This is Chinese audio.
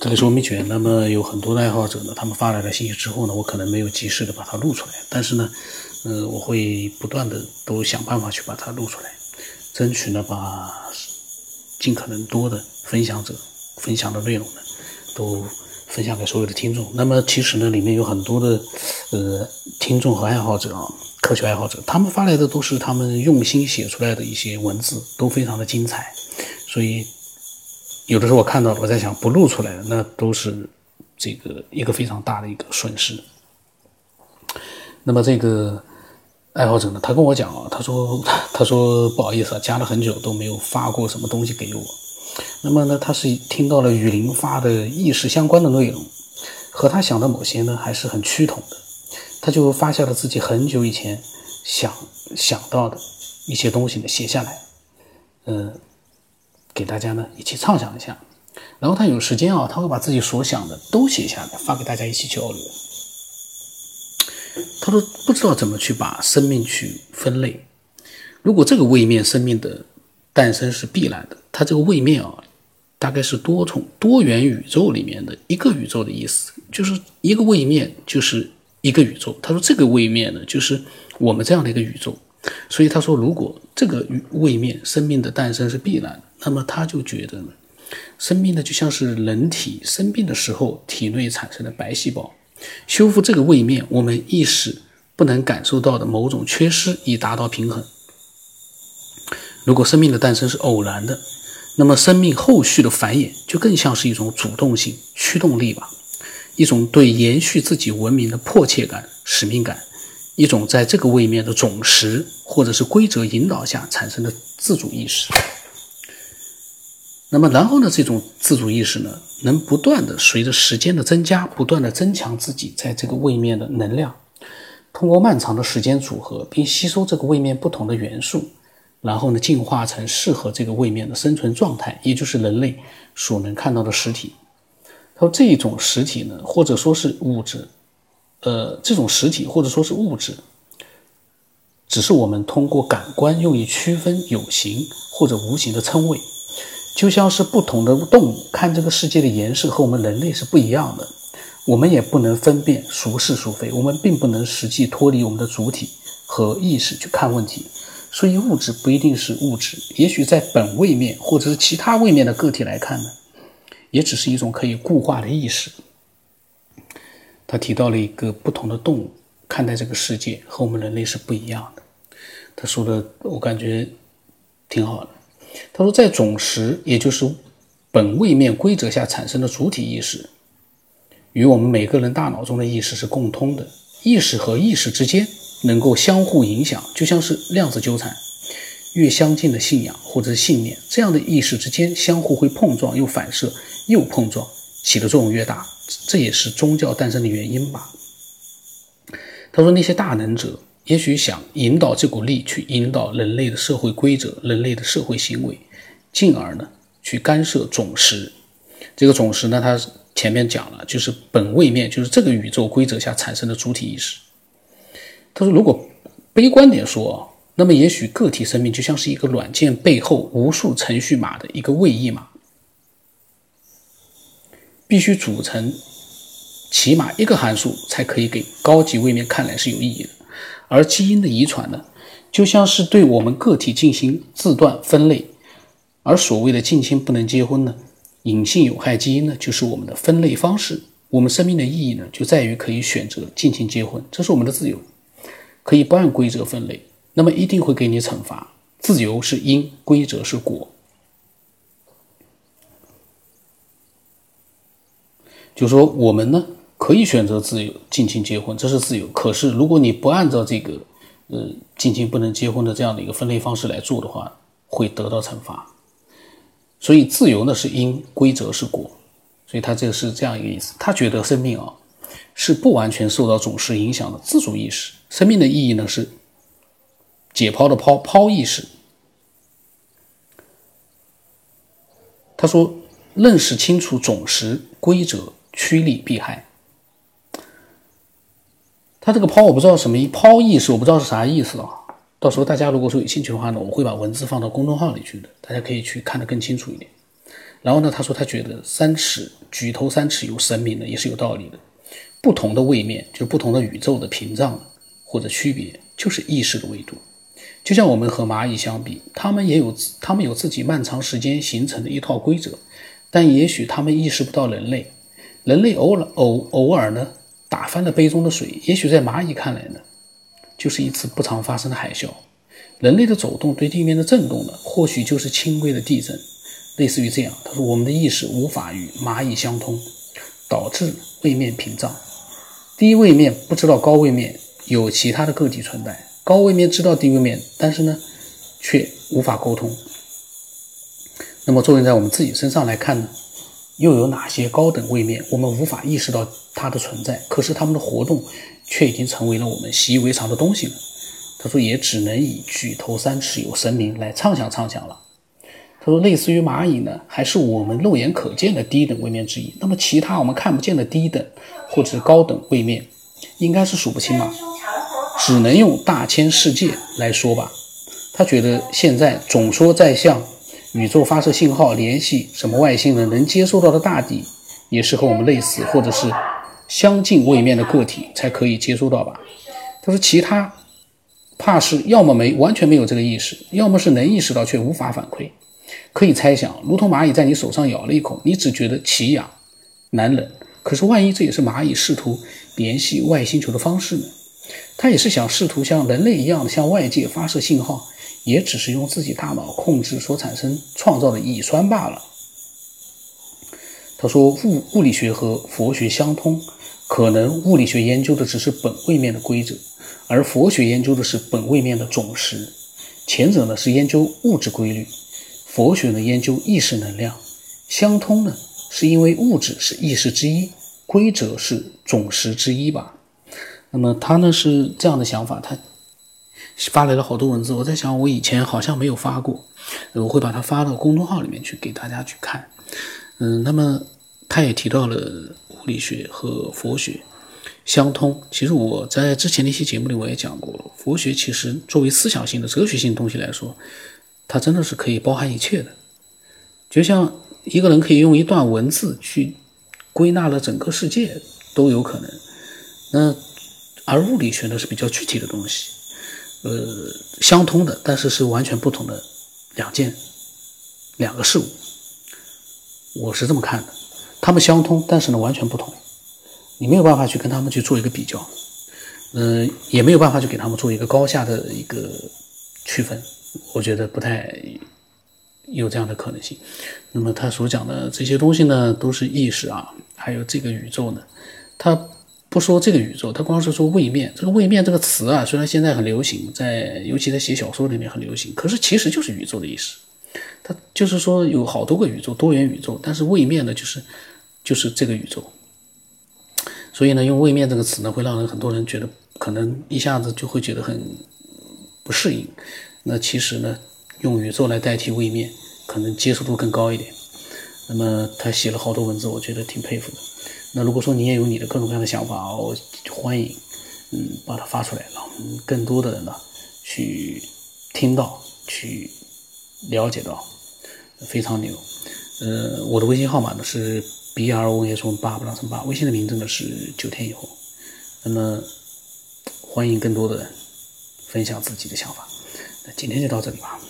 这里是文明卷。那么有很多的爱好者呢，他们发来的信息之后呢，我可能没有及时的把它录出来，但是呢，呃，我会不断的都想办法去把它录出来，争取呢把尽可能多的分享者分享的内容呢，都分享给所有的听众。那么其实呢，里面有很多的呃听众和爱好者啊，科学爱好者，他们发来的都是他们用心写出来的一些文字，都非常的精彩，所以。有的时候我看到，我在想不录出来，那都是这个一个非常大的一个损失。那么这个爱好者呢，他跟我讲啊，他说 他说不好意思啊，加了很久都没有发过什么东西给我。那么呢，他是听到了雨林发的意识相关的内容，和他想的某些呢还是很趋同的，他就发下了自己很久以前想想到的一些东西呢，写下来，嗯。给大家呢一起畅想一下，然后他有时间啊，他会把自己所想的都写下来，发给大家一起交流。他说不知道怎么去把生命去分类。如果这个位面生命的诞生是必然的，它这个位面啊，大概是多重多元宇宙里面的一个宇宙的意思，就是一个位面就是一个宇宙。他说这个位面呢，就是我们这样的一个宇宙。所以他说，如果这个位面生命的诞生是必然的。那么他就觉得呢，生命呢就像是人体生病的时候体内产生的白细胞，修复这个位面我们意识不能感受到的某种缺失，以达到平衡。如果生命的诞生是偶然的，那么生命后续的繁衍就更像是一种主动性驱动力吧，一种对延续自己文明的迫切感、使命感，一种在这个位面的总时或者是规则引导下产生的自主意识。那么，然后呢？这种自主意识呢，能不断的随着时间的增加，不断的增强自己在这个位面的能量，通过漫长的时间组合，并吸收这个位面不同的元素，然后呢，进化成适合这个位面的生存状态，也就是人类所能看到的实体。他说，这种实体呢，或者说是物质，呃，这种实体或者说是物质，只是我们通过感官用以区分有形或者无形的称谓。就像是不同的动物看这个世界的颜色和我们人类是不一样的，我们也不能分辨孰是孰非，我们并不能实际脱离我们的主体和意识去看问题，所以物质不一定是物质，也许在本位面或者是其他位面的个体来看呢，也只是一种可以固化的意识。他提到了一个不同的动物看待这个世界和我们人类是不一样的，他说的我感觉挺好的。他说，在总时，也就是本位面规则下产生的主体意识，与我们每个人大脑中的意识是共通的。意识和意识之间能够相互影响，就像是量子纠缠。越相近的信仰或者是信念，这样的意识之间相互会碰撞，又反射，又碰撞，起的作用越大。这也是宗教诞生的原因吧。他说，那些大能者。也许想引导这股力去引导人类的社会规则、人类的社会行为，进而呢去干涉总时。这个总时呢，它前面讲了，就是本位面，就是这个宇宙规则下产生的主体意识。他说，如果悲观点说，那么也许个体生命就像是一个软件背后无数程序码的一个位移码，必须组成起码一个函数才可以给高级位面看来是有意义的。而基因的遗传呢，就像是对我们个体进行自断分类，而所谓的近亲不能结婚呢，隐性有害基因呢，就是我们的分类方式。我们生命的意义呢，就在于可以选择近亲结婚，这是我们的自由，可以不按规则分类，那么一定会给你惩罚。自由是因，规则是果，就说我们呢。可以选择自由近亲结婚，这是自由。可是如果你不按照这个，呃，近亲不能结婚的这样的一个分类方式来做的话，会得到惩罚。所以自由呢是因，规则是果。所以他这个是这样一个意思。他觉得生命啊是不完全受到总是影响的自主意识。生命的意义呢是解剖的剖剖意识。他说，认识清楚总时规则，趋利避害。他这个抛我不知道什么意抛意识，我不知道是啥意思啊。到时候大家如果说有兴趣的话呢，我会把文字放到公众号里去的，大家可以去看得更清楚一点。然后呢，他说他觉得三尺举头三尺有神明呢，也是有道理的。不同的位面，就是不同的宇宙的屏障或者区别，就是意识的维度。就像我们和蚂蚁相比，他们也有他们有自己漫长时间形成的一套规则，但也许他们意识不到人类。人类偶尔偶偶尔呢打翻了杯中的水，也许在蚂蚁看来呢，就是一次不常发生的海啸。人类的走动对地面的震动呢，或许就是轻微的地震，类似于这样。他说，我们的意识无法与蚂蚁相通，导致位面屏障。低位面不知道高位面有其他的个体存在，高位面知道低位面，但是呢，却无法沟通。那么，作用在我们自己身上来看呢，又有哪些高等位面我们无法意识到它的存在，可是它们的活动却已经成为了我们习以为常的东西呢？他说，也只能以举头三尺有神明来畅想畅想了。他说，类似于蚂蚁呢，还是我们肉眼可见的低等位面之一。那么，其他我们看不见的低等或者是高等位面，应该是数不清吧？只能用大千世界来说吧。他觉得现在总说在向宇宙发射信号联系什么外星人能接收到的大地，也是和我们类似或者是相近位面的个体才可以接收到吧。他说，其他。怕是要么没完全没有这个意识，要么是能意识到却无法反馈。可以猜想，如同蚂蚁在你手上咬了一口，你只觉得奇痒、难忍。可是万一这也是蚂蚁试图联系外星球的方式呢？它也是想试图像人类一样向外界发射信号，也只是用自己大脑控制所产生创造的乙酸罢了。他说，物物理学和佛学相通，可能物理学研究的只是本位面的规则。而佛学研究的是本位面的总实，前者呢是研究物质规律，佛学呢研究意识能量。相通呢，是因为物质是意识之一，规则是总实之一吧。那么他呢是这样的想法，他发来了好多文字。我在想，我以前好像没有发过，我会把它发到公众号里面去给大家去看。嗯，那么他也提到了物理学和佛学。相通，其实我在之前的一期节目里我也讲过，佛学其实作为思想性的、哲学性的东西来说，它真的是可以包含一切的。就像一个人可以用一段文字去归纳了整个世界都有可能。那而物理学呢是比较具体的东西，呃，相通的，但是是完全不同的两件、两个事物。我是这么看的，它们相通，但是呢完全不同。你没有办法去跟他们去做一个比较，嗯，也没有办法去给他们做一个高下的一个区分，我觉得不太有这样的可能性。那么他所讲的这些东西呢，都是意识啊，还有这个宇宙呢，他不说这个宇宙，他光是说位面。这个位面这个词啊，虽然现在很流行，在尤其在写小说里面很流行，可是其实就是宇宙的意思。它就是说有好多个宇宙，多元宇宙，但是位面呢，就是就是这个宇宙。所以呢，用位面这个词呢，会让人很多人觉得可能一下子就会觉得很不适应。那其实呢，用宇宙来代替位面，可能接受度更高一点。那么他写了好多文字，我觉得挺佩服的。那如果说你也有你的各种各样的想法，我欢迎，嗯，把它发出来，让更多的人呢去听到、去了解到，非常牛。呃，我的微信号码呢是。B R O S 八不当成八，微信的名字呢是九天以后。那么欢迎更多的人分享自己的想法。那今天就到这里吧。